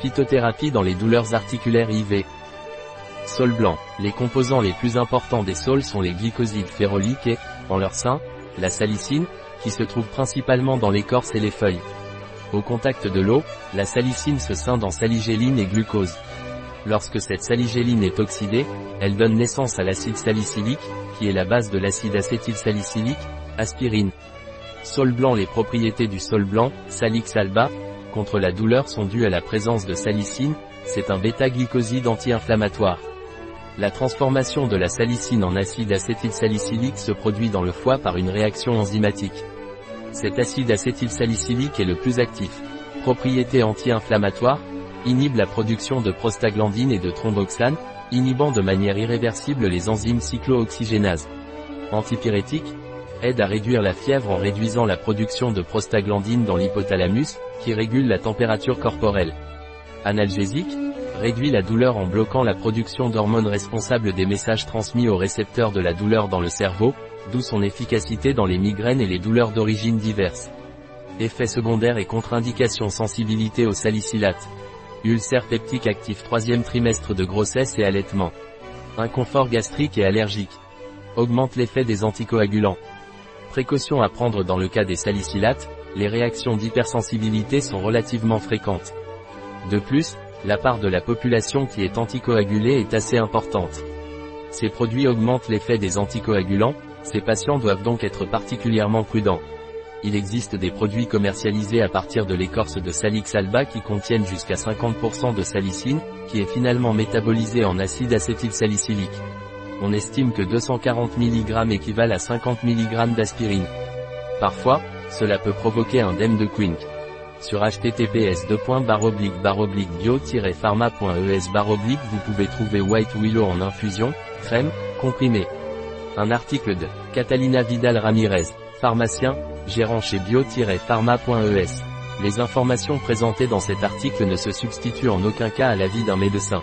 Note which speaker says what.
Speaker 1: Phytothérapie dans les douleurs articulaires IV. Sol blanc. Les composants les plus importants des sols sont les glycosides féroliques et, en leur sein, la salicine, qui se trouve principalement dans l'écorce et les feuilles. Au contact de l'eau, la salicine se scinde en saligéline et glucose. Lorsque cette saligéline est oxydée, elle donne naissance à l'acide salicylique, qui est la base de l'acide acétylsalicylique, aspirine. Sol blanc Les propriétés du sol blanc, Salix alba, contre la douleur sont dues à la présence de salicine, c'est un bêta-glycoside anti-inflammatoire. La transformation de la salicine en acide acétylsalicylique se produit dans le foie par une réaction enzymatique. Cet acide acétylsalicylique est le plus actif. Propriété anti-inflammatoire, inhibe la production de prostaglandine et de thromboxane, inhibant de manière irréversible les enzymes cyclooxygénases. Antipyrétique, aide à réduire la fièvre en réduisant la production de prostaglandine dans l'hypothalamus, qui régule la température corporelle. Analgésique, réduit la douleur en bloquant la production d'hormones responsables des messages transmis aux récepteurs de la douleur dans le cerveau, d'où son efficacité dans les migraines et les douleurs d'origine diverses. Effets secondaires et contre-indications sensibilité au salicylate. Ulcère peptique actif troisième trimestre de grossesse et allaitement. Inconfort gastrique et allergique. Augmente l'effet des anticoagulants. Précautions à prendre dans le cas des salicylates, les réactions d'hypersensibilité sont relativement fréquentes. De plus, la part de la population qui est anticoagulée est assez importante. Ces produits augmentent l'effet des anticoagulants, ces patients doivent donc être particulièrement prudents. Il existe des produits commercialisés à partir de l'écorce de Salix alba qui contiennent jusqu'à 50% de salicine, qui est finalement métabolisée en acide acétylsalicylique on estime que 240 mg équivalent à 50 mg d'aspirine. Parfois, cela peut provoquer un dème de Quink. Sur https bio-pharma.es vous pouvez trouver White Willow en infusion, crème, comprimé. Un article de Catalina Vidal Ramirez, pharmacien, gérant chez bio-pharma.es. Les informations présentées dans cet article ne se substituent en aucun cas à l'avis d'un médecin.